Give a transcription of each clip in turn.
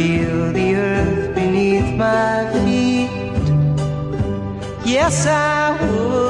feel the earth beneath my feet. Yes, I would.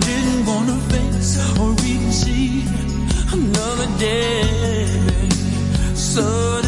Didn't wanna face or even see another day. Suddenly,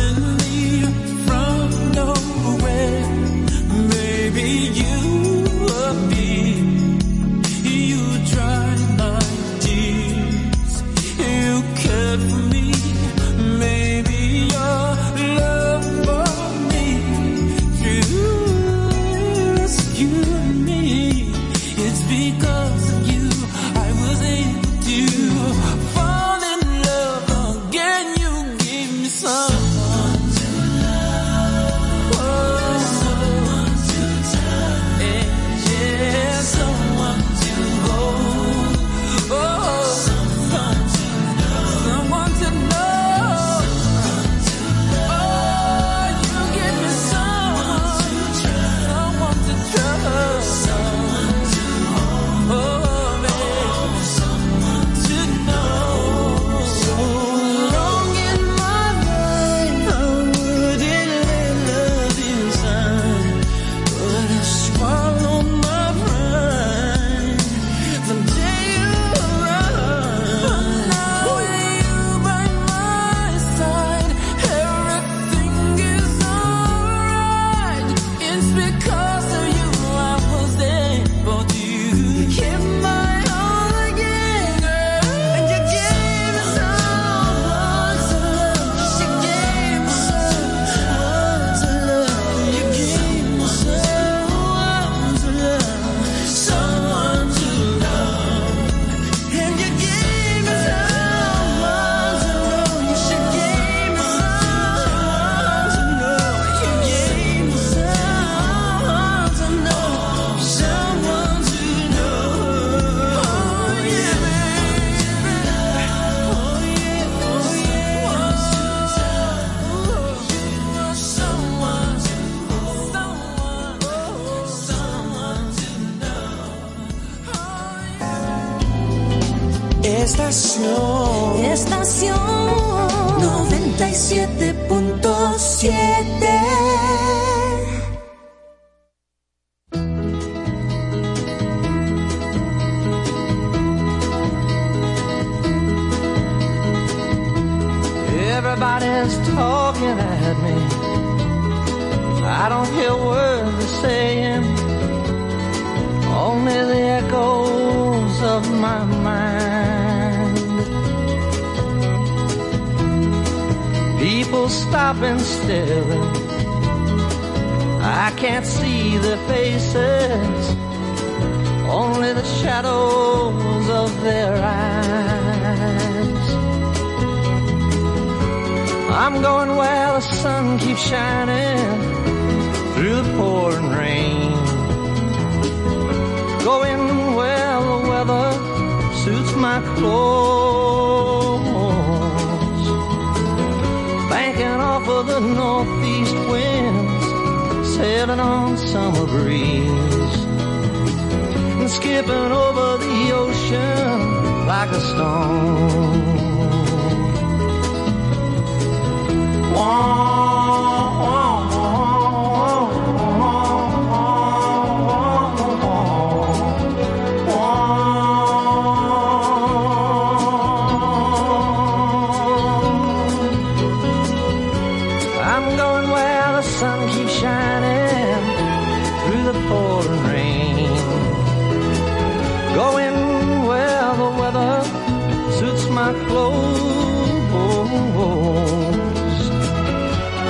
the pouring rain. Going where the weather suits my clothes.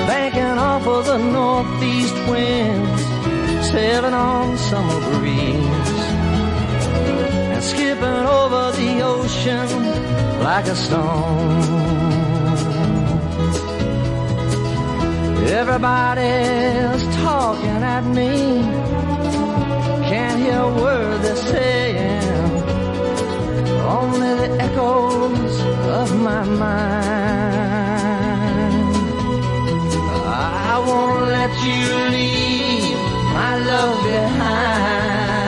Banking off of the northeast winds, sailing on summer breeze. And skipping over the ocean like a stone. Everybody's talking at me. Can't hear a word they're saying. Only the echoes of my mind. I won't let you leave my love behind.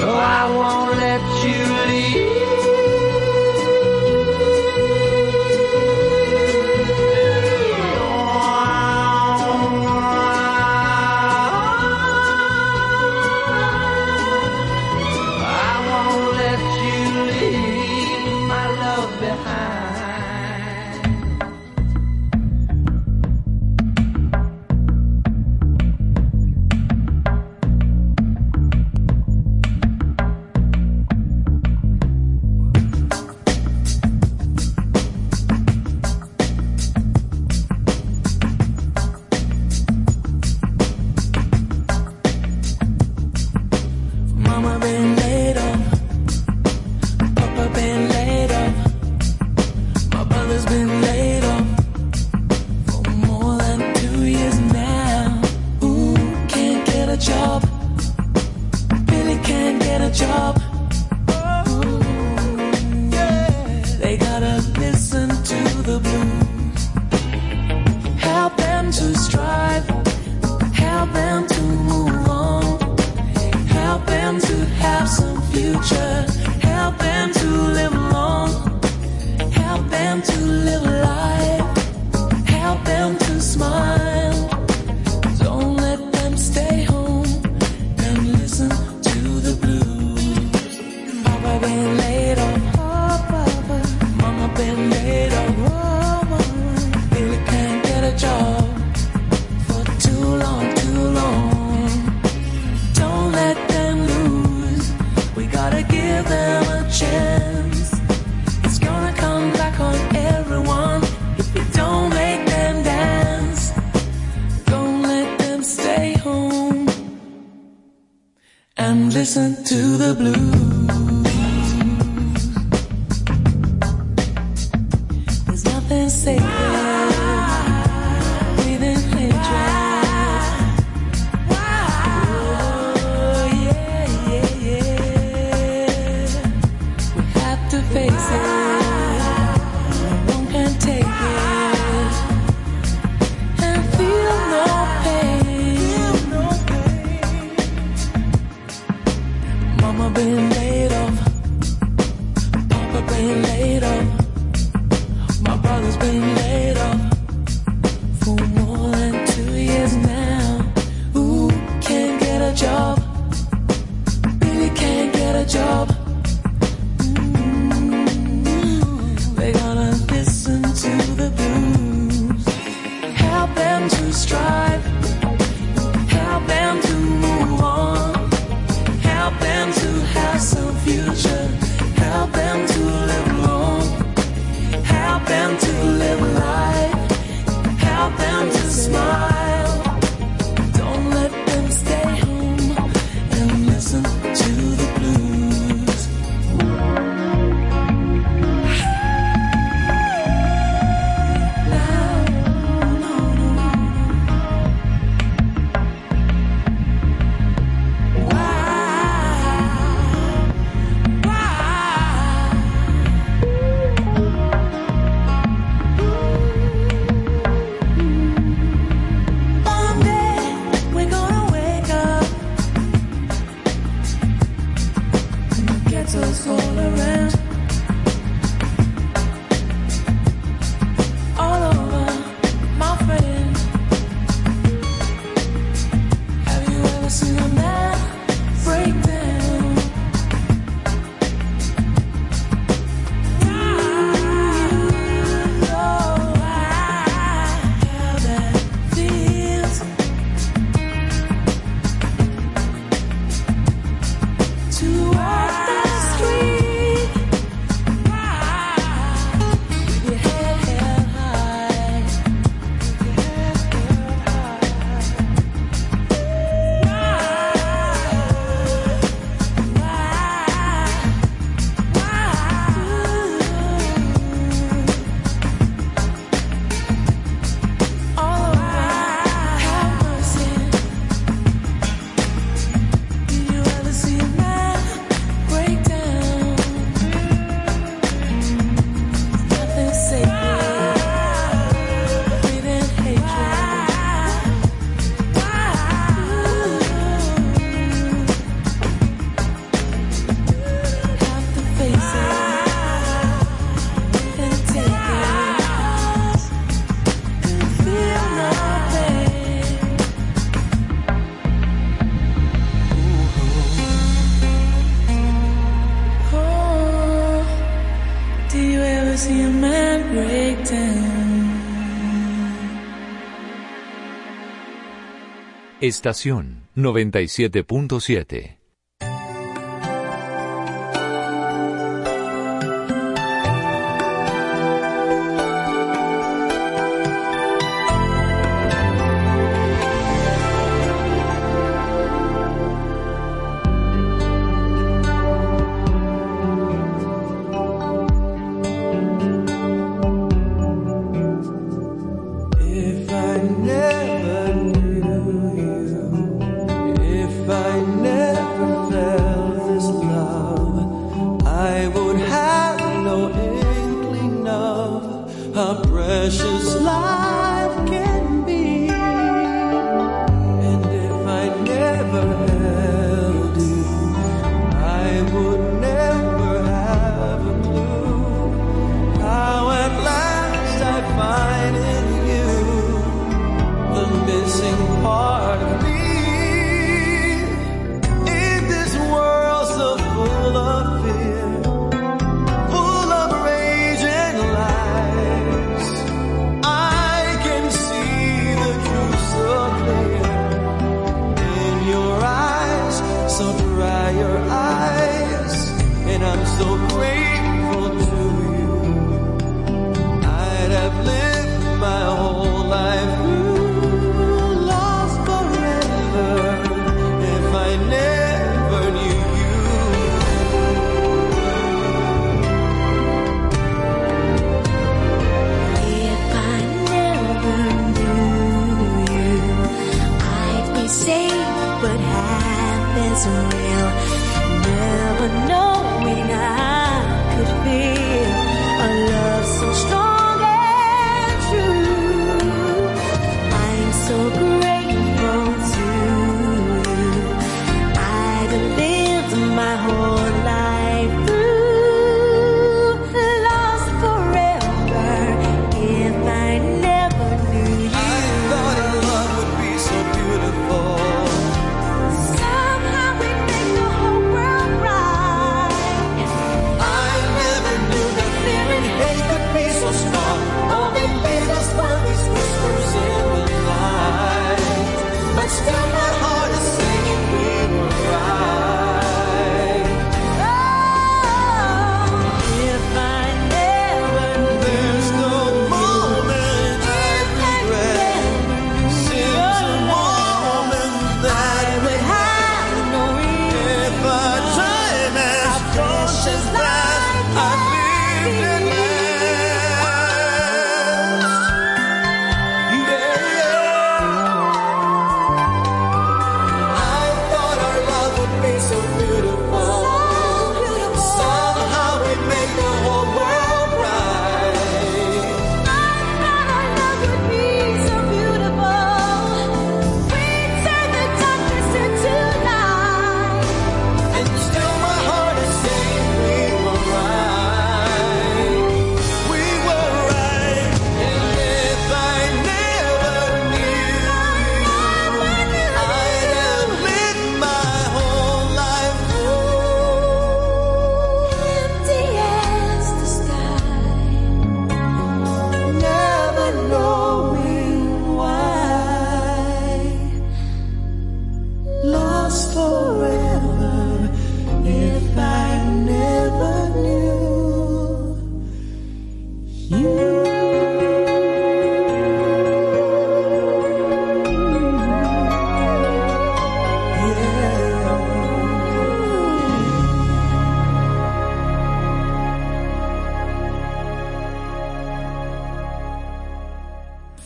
No, I won't let you Estación 97.7.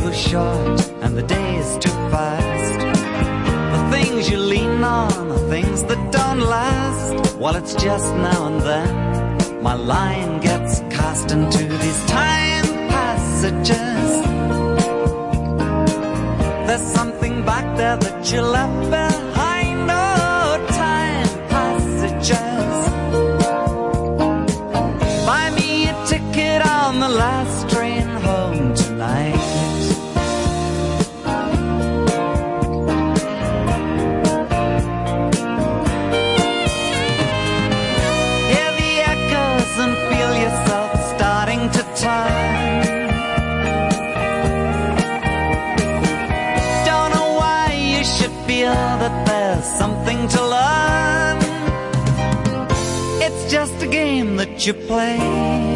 Too short and the days too fast. The things you lean on are things that don't last. Well, it's just now and then my line gets cast into these time passages. There's something back there that you left you play.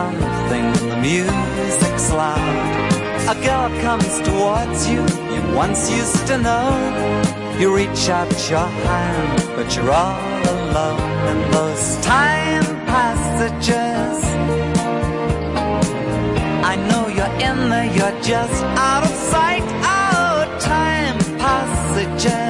Something. The music's loud. A girl comes towards you. You once used to know. You reach out your hand, but you're all alone in those time passages. I know you're in there. You're just out of sight. Oh, time passages.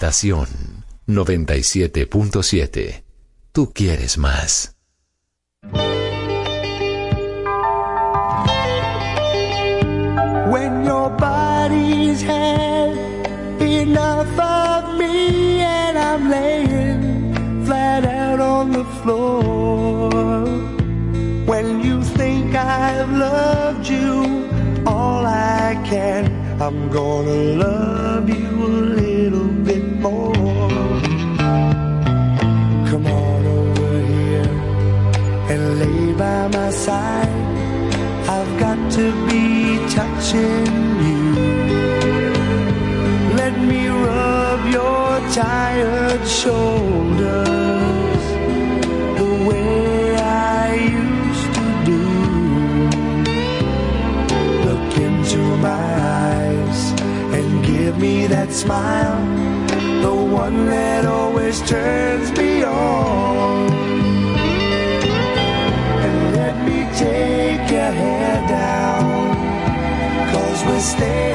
Estación 97.7. Tú quieres más. When your body's had enough of me and I'm laying flat out on the floor. When you think I've loved you, all I can, I'm gonna love. turns me on. And let me take your hair down, cause we're staying.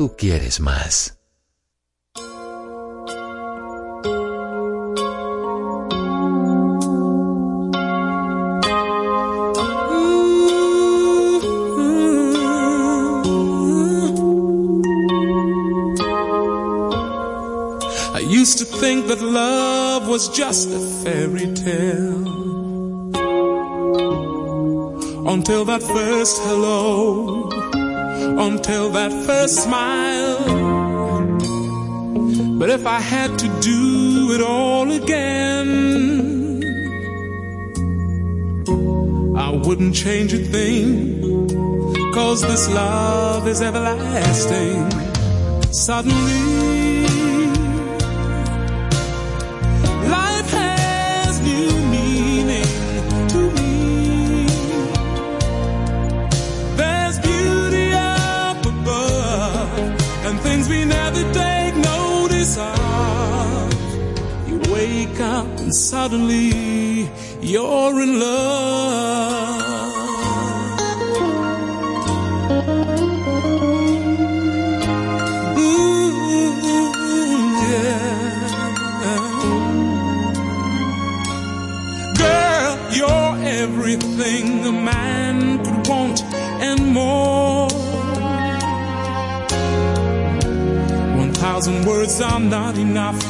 Tú quieres más. I used to think that love was just a fairy tale. Until that first hello, until that first smile. But if I had to do it all again, I wouldn't change a thing. Cause this love is everlasting. Suddenly, and suddenly you're in love. Ooh, yeah. Girl, you're everything a man could want and more. One thousand words are not enough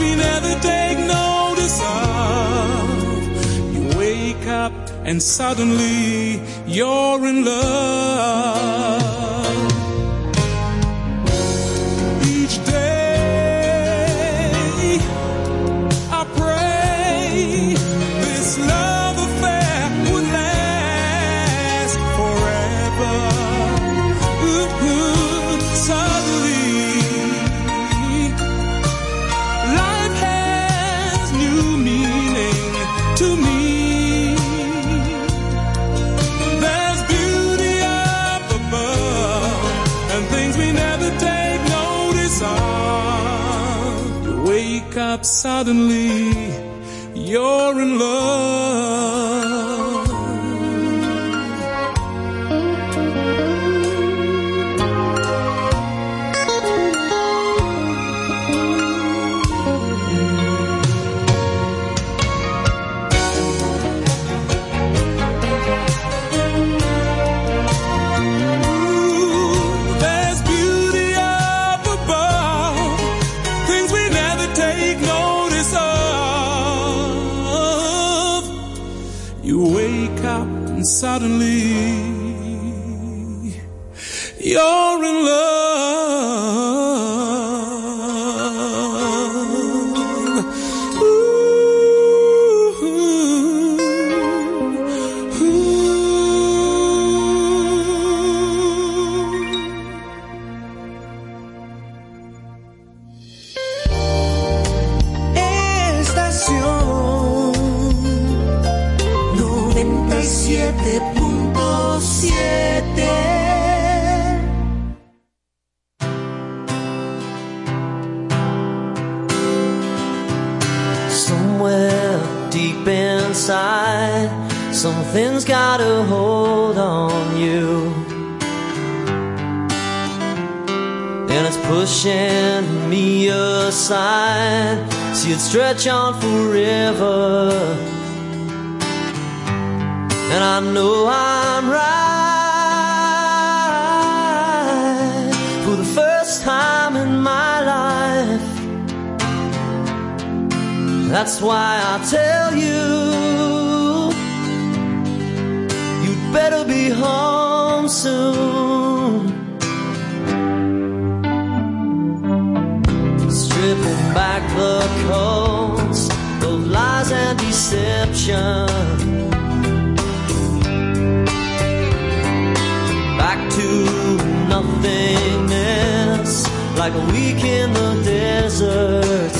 we never take notice of. You wake up and suddenly you're in love. you'd stretch on forever. And I know I'm right for the first time in my life. That's why I tell you, you'd better be home soon. deception. Back to nothingness, like a week in the desert.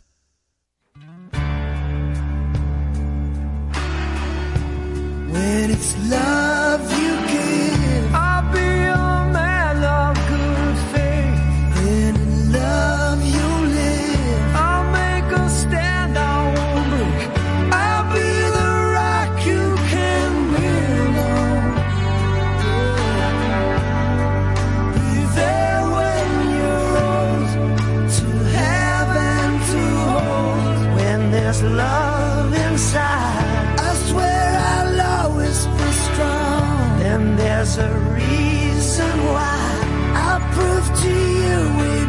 love inside. I swear I'll always be strong. And there's a reason why I'll prove to you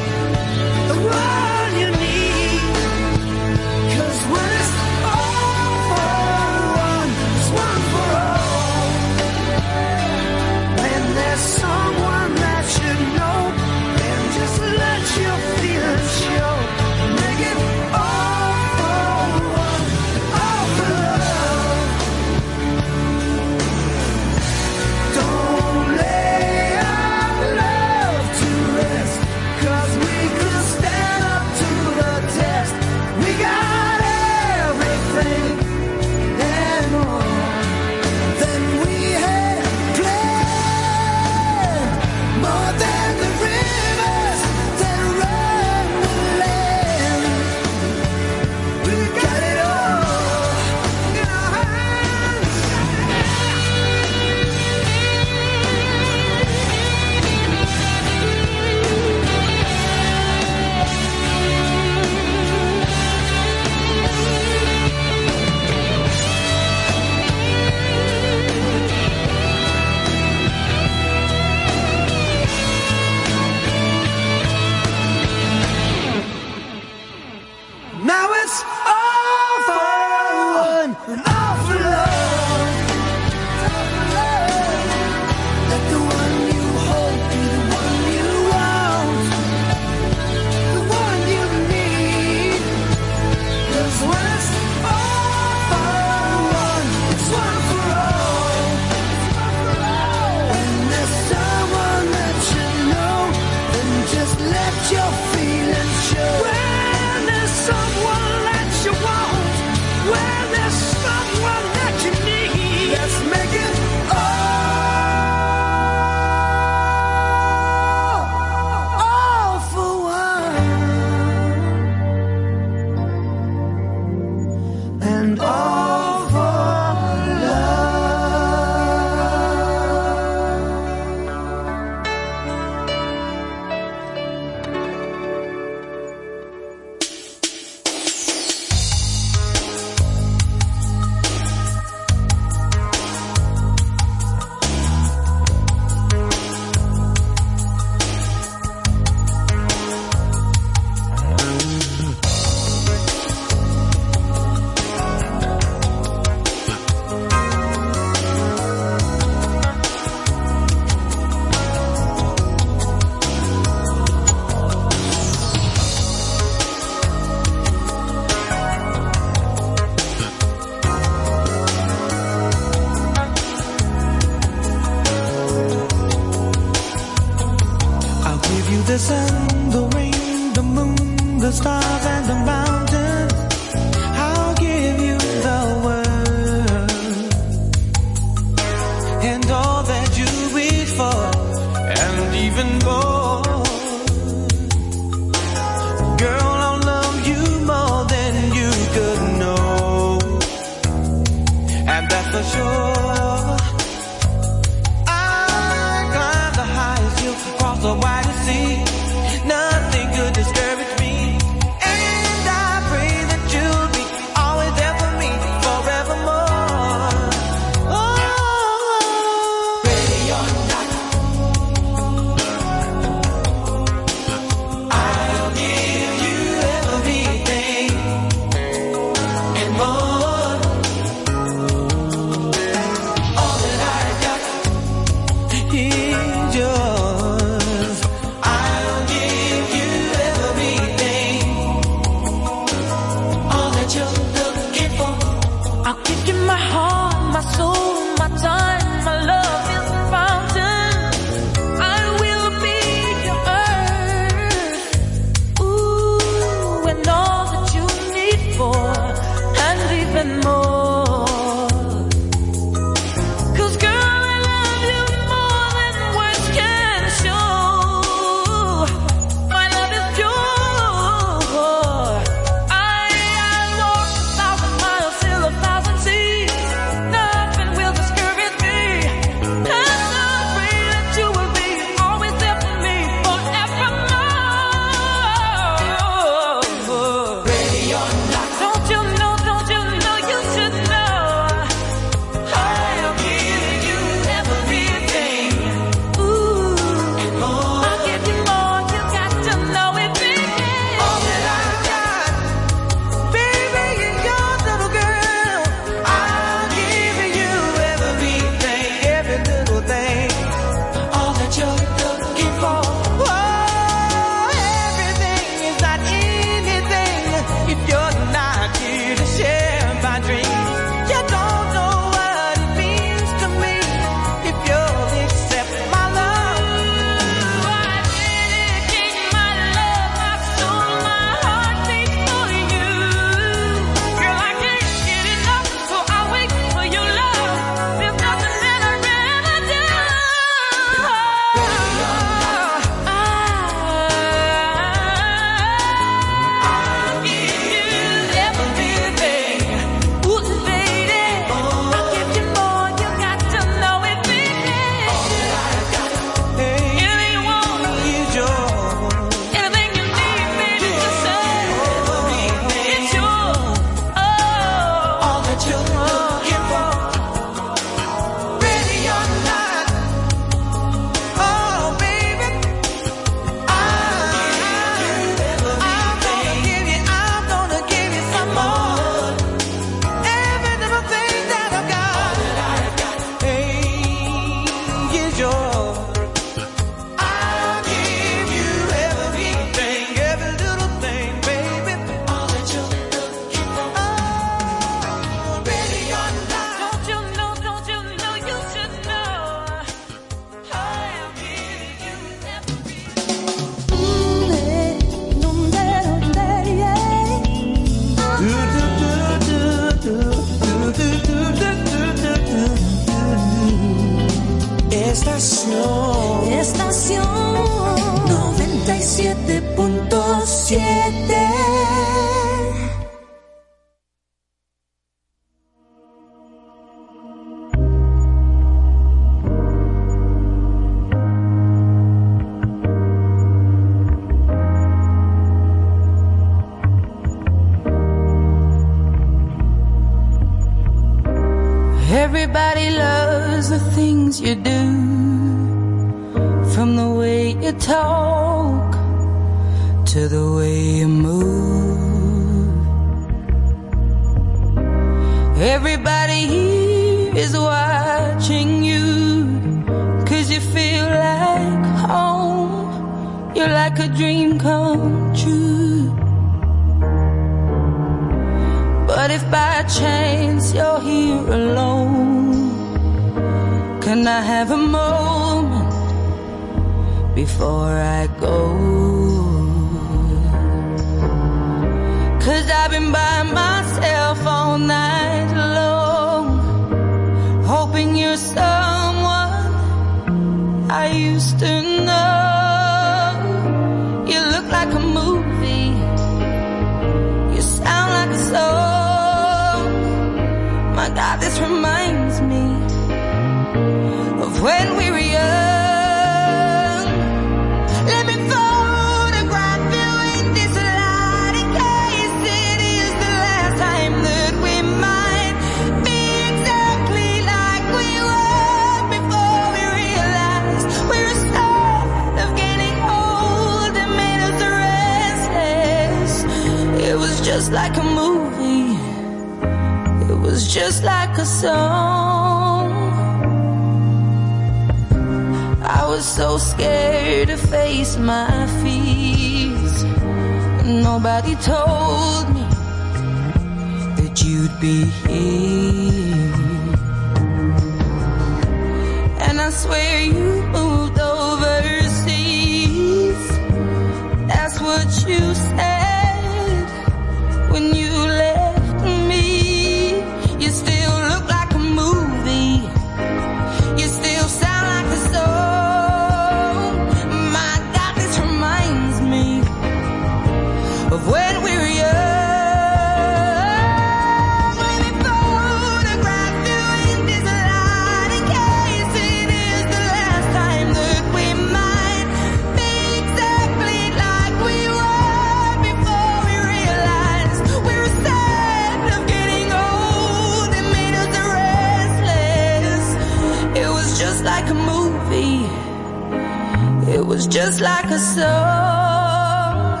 just like a song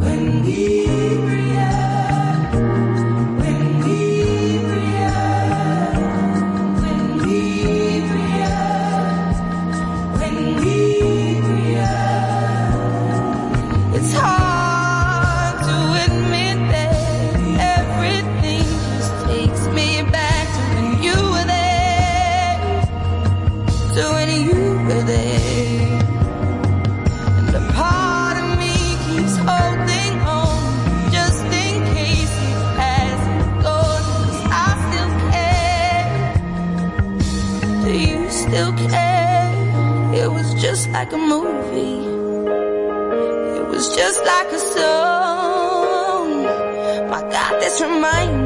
when we mind.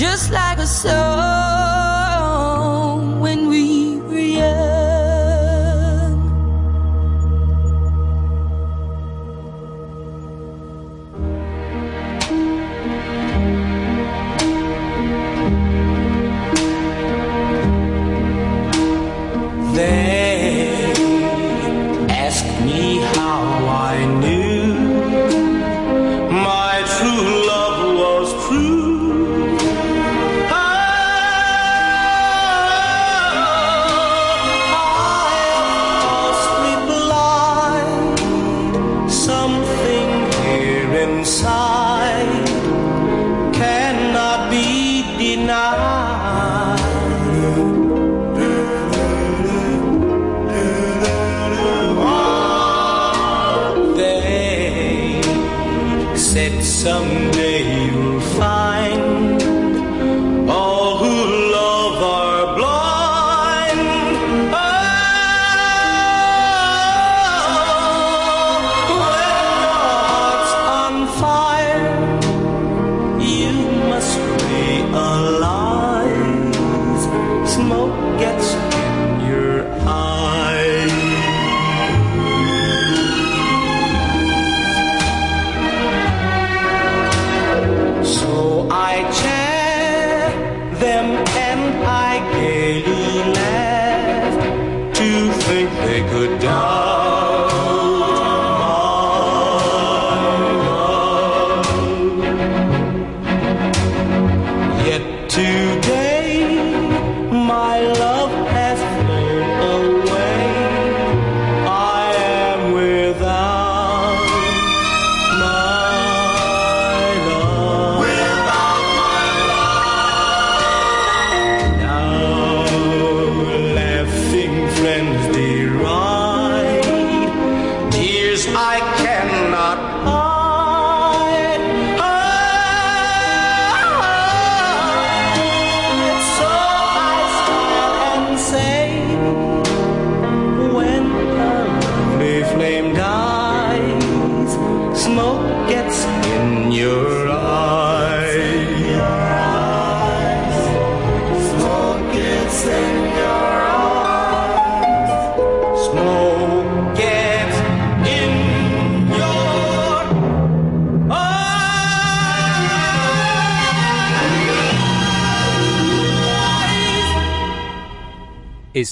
just like a soul.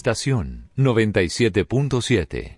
estación 97.7.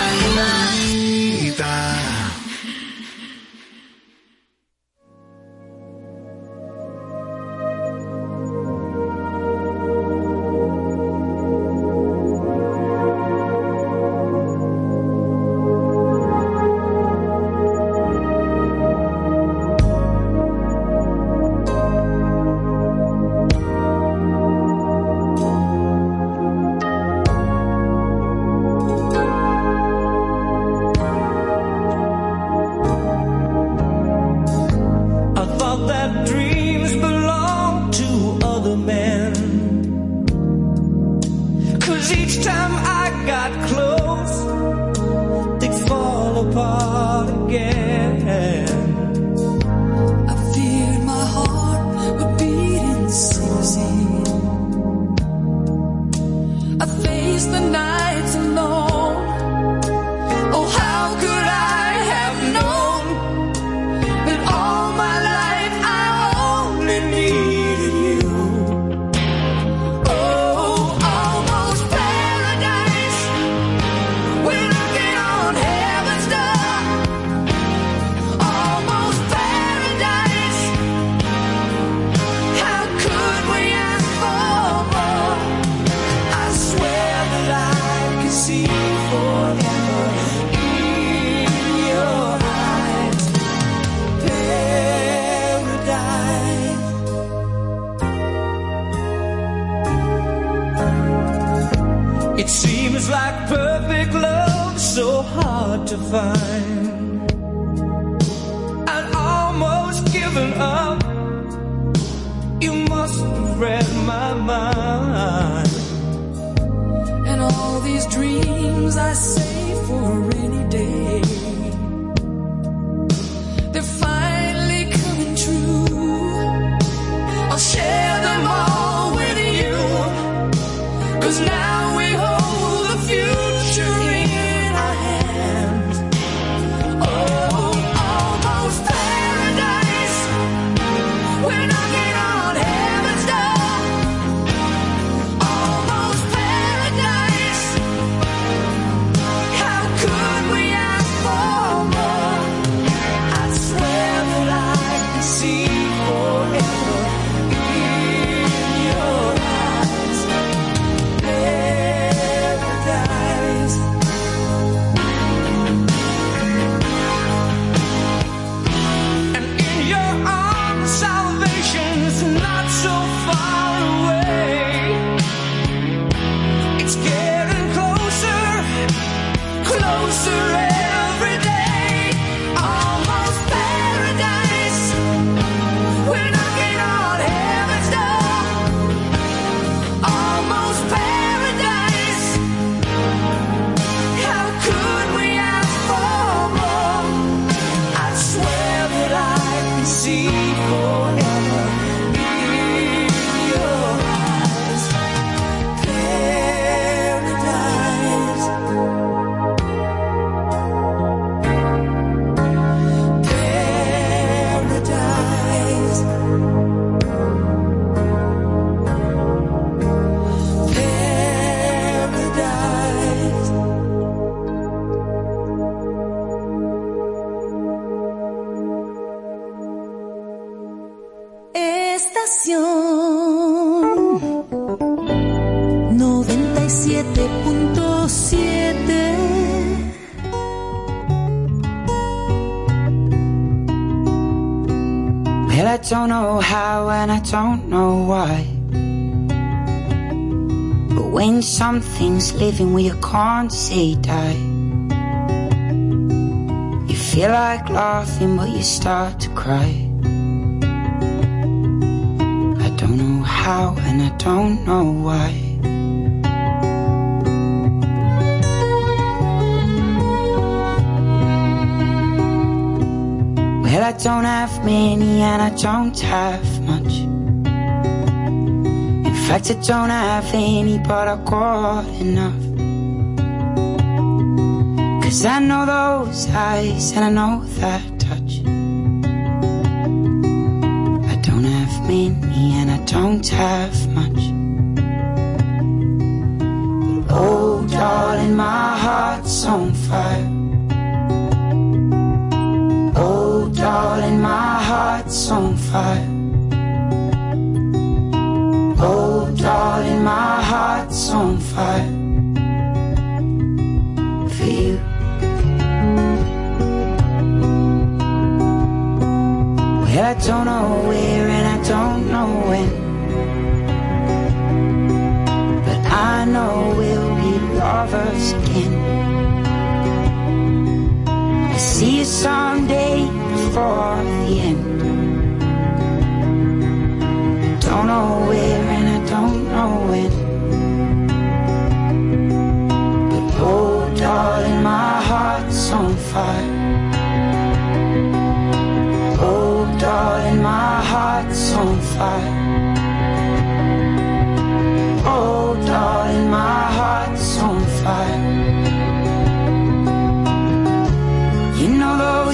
things living where you can't say die. You feel like laughing, but you start to cry. I don't know how, and I don't know why. Well, I don't have many and I don't have fact, I don't have any, but I've got enough. Cause I know those eyes and I know that touch. I don't have many and I don't have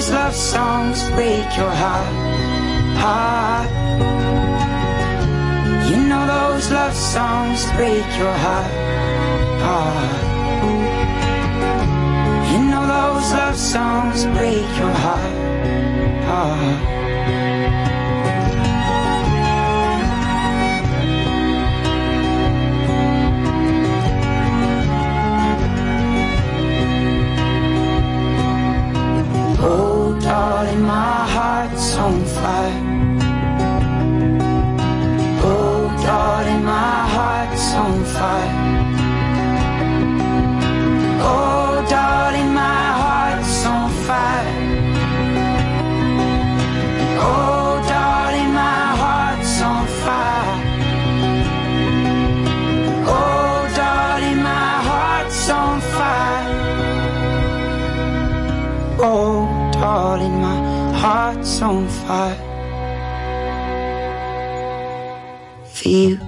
those love songs break your heart, heart. You know those love songs break your heart, heart. You know those love songs break your heart, heart. Oh, darling, oh, my heart's on fire. Oh, darling, my heart's on fire. Oh, darling, on fire. For you.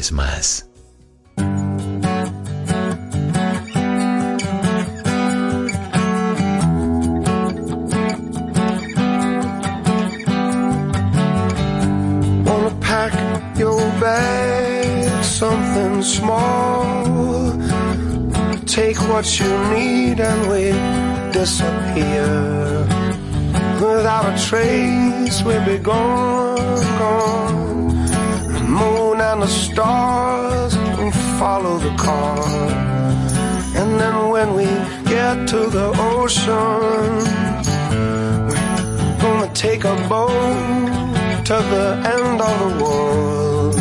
vez más. something small. Take what you need and we disappear. Without a trace, we'll be gone, gone. The stars and follow the car. And then when we get to the ocean, we're gonna take a boat to the end of the world.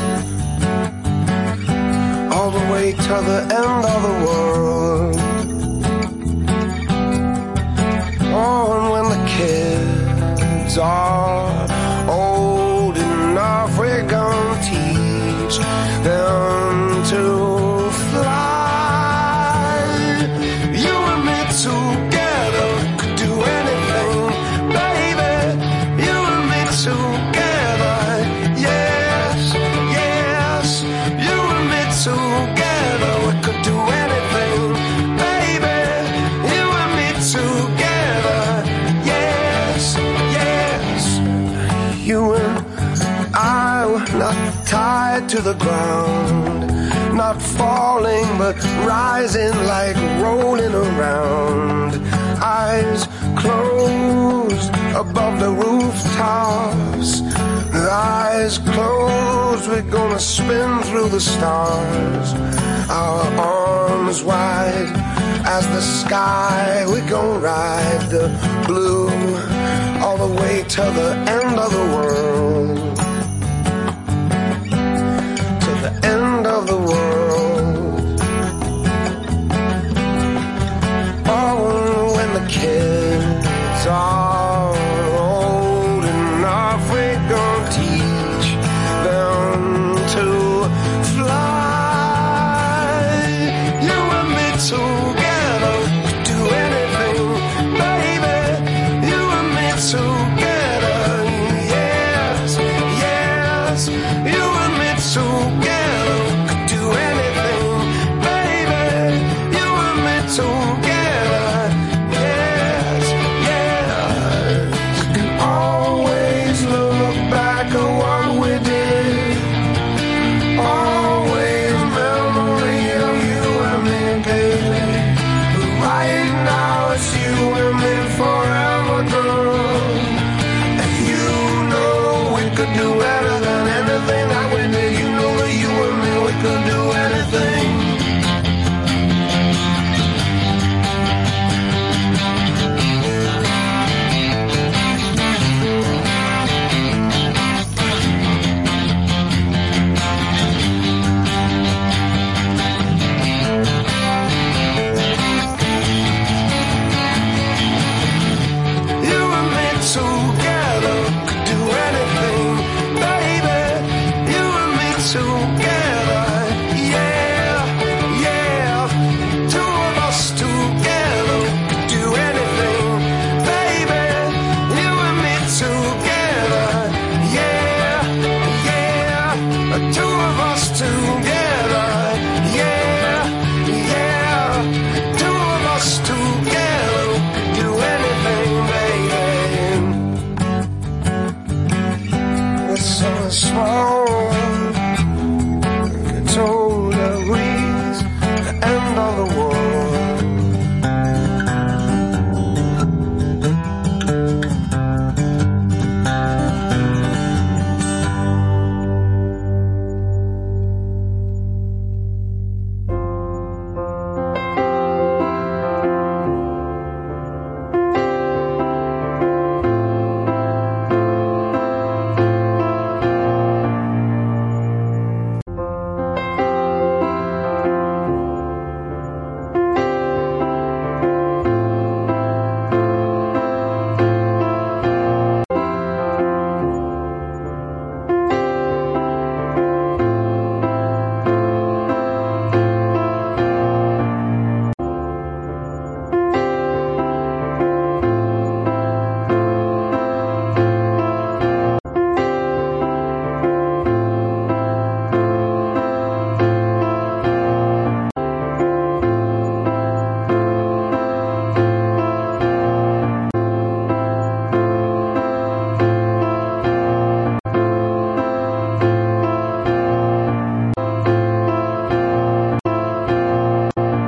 All the way to the end of the world. Oh, and when the kids are to the ground, not falling but rising like rolling around. Eyes closed above the rooftops. Eyes closed, we're gonna spin through the stars. Our arms wide as the sky, we're gonna ride the blue all the way to the end of the world. The end of the world. Oh, when the kids are